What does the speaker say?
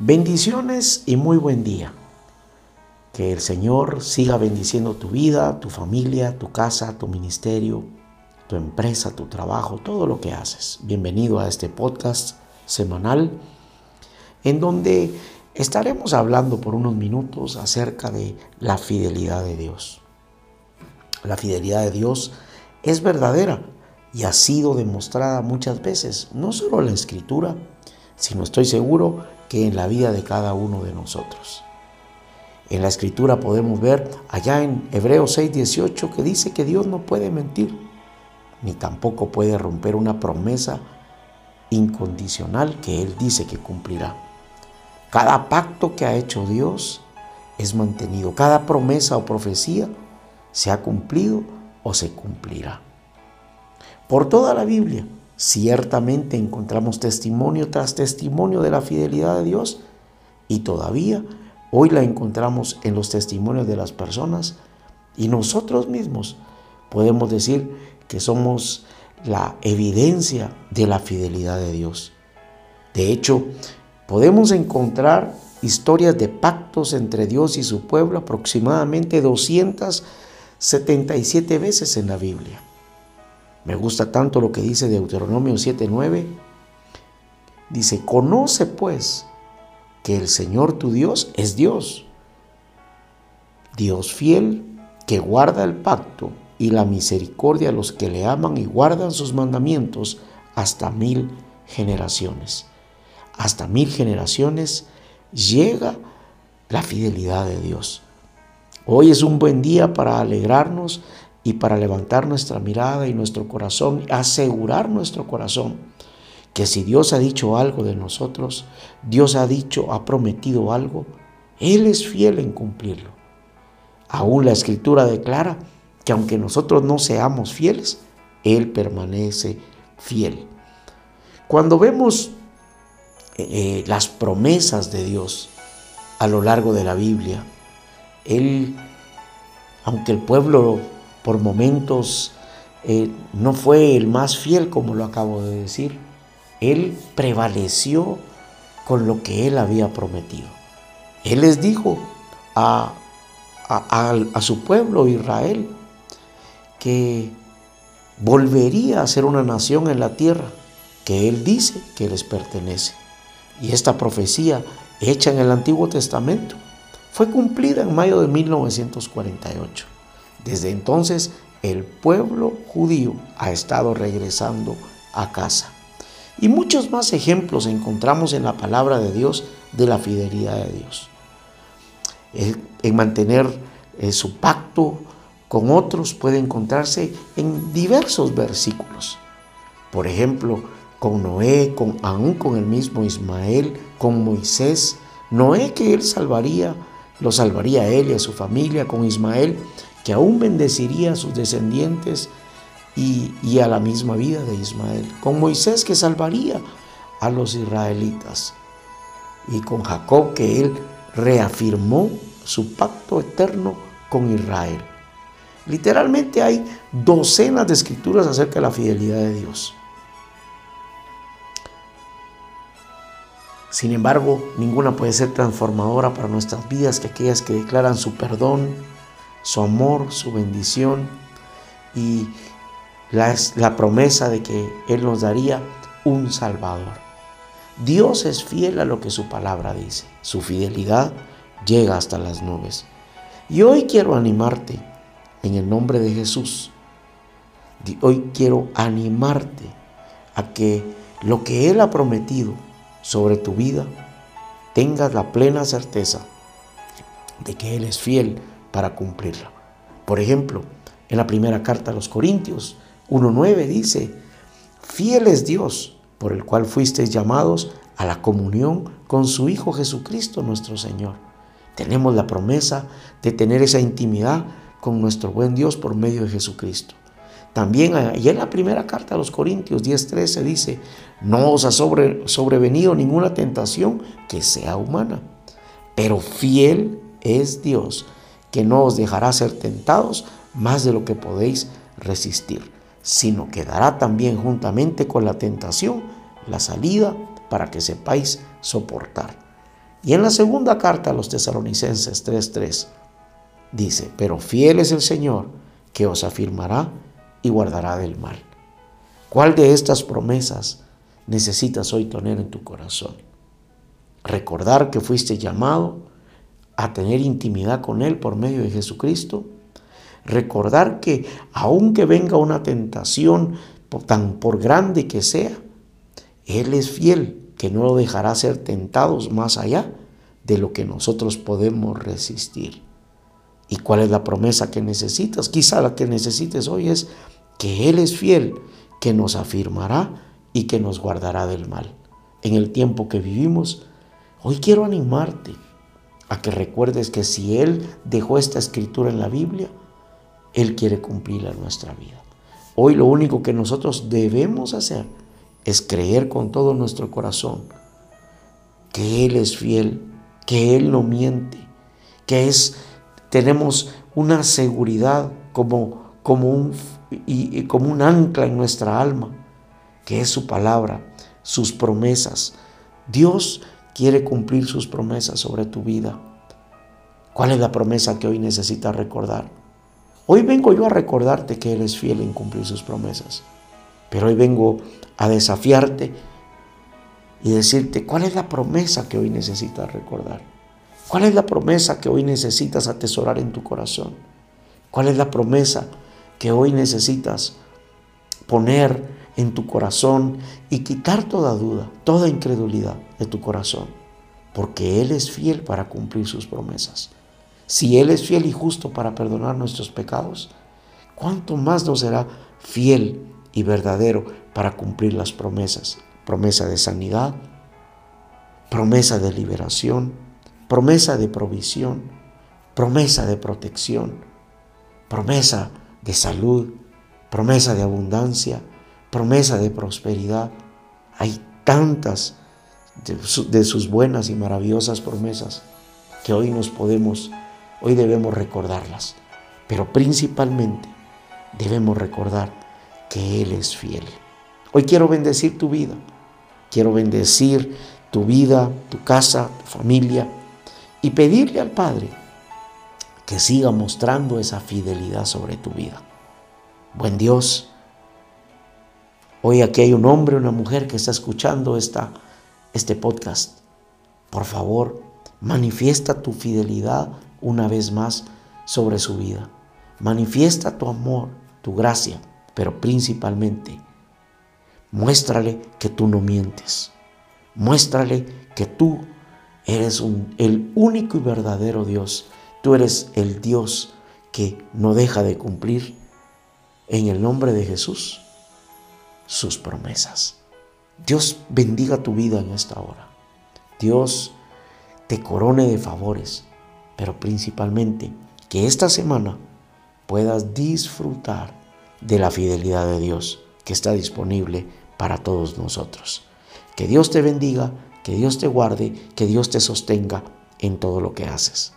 Bendiciones y muy buen día. Que el Señor siga bendiciendo tu vida, tu familia, tu casa, tu ministerio, tu empresa, tu trabajo, todo lo que haces. Bienvenido a este podcast semanal en donde estaremos hablando por unos minutos acerca de la fidelidad de Dios. La fidelidad de Dios es verdadera y ha sido demostrada muchas veces, no solo en la escritura, sino estoy seguro que en la vida de cada uno de nosotros. En la escritura podemos ver allá en Hebreos 6:18 que dice que Dios no puede mentir, ni tampoco puede romper una promesa incondicional que Él dice que cumplirá. Cada pacto que ha hecho Dios es mantenido, cada promesa o profecía se ha cumplido o se cumplirá. Por toda la Biblia, ciertamente encontramos testimonio tras testimonio de la fidelidad de Dios y todavía hoy la encontramos en los testimonios de las personas y nosotros mismos podemos decir que somos la evidencia de la fidelidad de Dios. De hecho, podemos encontrar historias de pactos entre Dios y su pueblo aproximadamente 277 veces en la Biblia. Me gusta tanto lo que dice Deuteronomio 7:9. Dice, conoce pues que el Señor tu Dios es Dios, Dios fiel que guarda el pacto y la misericordia a los que le aman y guardan sus mandamientos hasta mil generaciones. Hasta mil generaciones llega la fidelidad de Dios. Hoy es un buen día para alegrarnos y para levantar nuestra mirada y nuestro corazón, asegurar nuestro corazón que si Dios ha dicho algo de nosotros, Dios ha dicho, ha prometido algo, Él es fiel en cumplirlo. Aún la escritura declara que aunque nosotros no seamos fieles, Él permanece fiel. Cuando vemos eh, las promesas de Dios a lo largo de la Biblia, Él, aunque el pueblo por momentos eh, no fue el más fiel, como lo acabo de decir, Él prevaleció con lo que Él había prometido. Él les dijo a, a su pueblo Israel, que volvería a ser una nación en la tierra que Él dice que les pertenece. Y esta profecía hecha en el Antiguo Testamento fue cumplida en mayo de 1948. Desde entonces el pueblo judío ha estado regresando a casa. Y muchos más ejemplos encontramos en la palabra de Dios de la fidelidad de Dios. En mantener eh, su pacto con otros puede encontrarse en diversos versículos. Por ejemplo, con Noé, con, aún con el mismo Ismael, con Moisés. Noé que él salvaría, lo salvaría a él y a su familia, con Ismael, que aún bendeciría a sus descendientes y, y a la misma vida de Ismael. Con Moisés que salvaría a los israelitas. Y con Jacob que él reafirmó su pacto eterno con Israel. Literalmente hay docenas de escrituras acerca de la fidelidad de Dios. Sin embargo, ninguna puede ser transformadora para nuestras vidas que aquellas que declaran su perdón, su amor, su bendición y la, la promesa de que Él nos daría un Salvador. Dios es fiel a lo que su palabra dice. Su fidelidad llega hasta las nubes. Y hoy quiero animarte en el nombre de Jesús. Hoy quiero animarte a que lo que Él ha prometido sobre tu vida, tengas la plena certeza de que Él es fiel para cumplirla. Por ejemplo, en la primera carta a los Corintios 1.9 dice, fiel es Dios por el cual fuisteis llamados a la comunión con su Hijo Jesucristo nuestro Señor. Tenemos la promesa de tener esa intimidad con nuestro buen Dios por medio de Jesucristo. También y en la primera carta a los Corintios 10:13 dice, no os ha sobrevenido ninguna tentación que sea humana, pero fiel es Dios, que no os dejará ser tentados más de lo que podéis resistir, sino que dará también juntamente con la tentación la salida para que sepáis soportar. Y en la segunda carta a los tesalonicenses 3:3 dice, pero fiel es el Señor que os afirmará y guardará del mal. ¿Cuál de estas promesas necesitas hoy tener en tu corazón? Recordar que fuiste llamado a tener intimidad con Él por medio de Jesucristo. Recordar que aunque venga una tentación tan por grande que sea, Él es fiel, que no lo dejará ser tentados más allá de lo que nosotros podemos resistir. ¿Y cuál es la promesa que necesitas? Quizá la que necesites hoy es que Él es fiel, que nos afirmará y que nos guardará del mal. En el tiempo que vivimos, hoy quiero animarte a que recuerdes que si Él dejó esta escritura en la Biblia, Él quiere cumplirla en nuestra vida. Hoy lo único que nosotros debemos hacer es creer con todo nuestro corazón que Él es fiel, que Él no miente, que es, tenemos una seguridad como, como, un, y, como un ancla en nuestra alma, que es su palabra, sus promesas. Dios quiere cumplir sus promesas sobre tu vida. ¿Cuál es la promesa que hoy necesitas recordar? Hoy vengo yo a recordarte que Él es fiel en cumplir sus promesas, pero hoy vengo a desafiarte y decirte cuál es la promesa que hoy necesitas recordar. ¿Cuál es la promesa que hoy necesitas atesorar en tu corazón? ¿Cuál es la promesa que hoy necesitas poner en tu corazón y quitar toda duda, toda incredulidad de tu corazón? Porque Él es fiel para cumplir sus promesas. Si Él es fiel y justo para perdonar nuestros pecados, ¿cuánto más nos será fiel y verdadero para cumplir las promesas? Promesa de sanidad, promesa de liberación, promesa de provisión, promesa de protección, promesa de salud, promesa de abundancia, promesa de prosperidad. Hay tantas de, sus buenas y maravillosas promesas que hoy nos podemos, hoy debemos recordarlas. Pero principalmente debemos recordar que Él es fiel. Hoy quiero bendecir tu vida. Quiero bendecir tu vida, tu casa, tu familia y pedirle al Padre que siga mostrando esa fidelidad sobre tu vida. Buen Dios, hoy aquí hay un hombre, una mujer que está escuchando esta, este podcast. Por favor, manifiesta tu fidelidad una vez más sobre su vida. Manifiesta tu amor, tu gracia, pero principalmente muéstrale que tú no mientes. Muéstrale que tú eres el único y verdadero Dios Tú eres el Dios que no deja de cumplir en el nombre de Jesús sus promesas. Dios bendiga tu vida en esta hora. Dios te corone de favores, pero principalmente que esta semana puedas disfrutar de la fidelidad de Dios que está disponible para todos nosotros. Que Dios te bendiga, que Dios te guarde, que Dios te sostenga en todo lo que haces.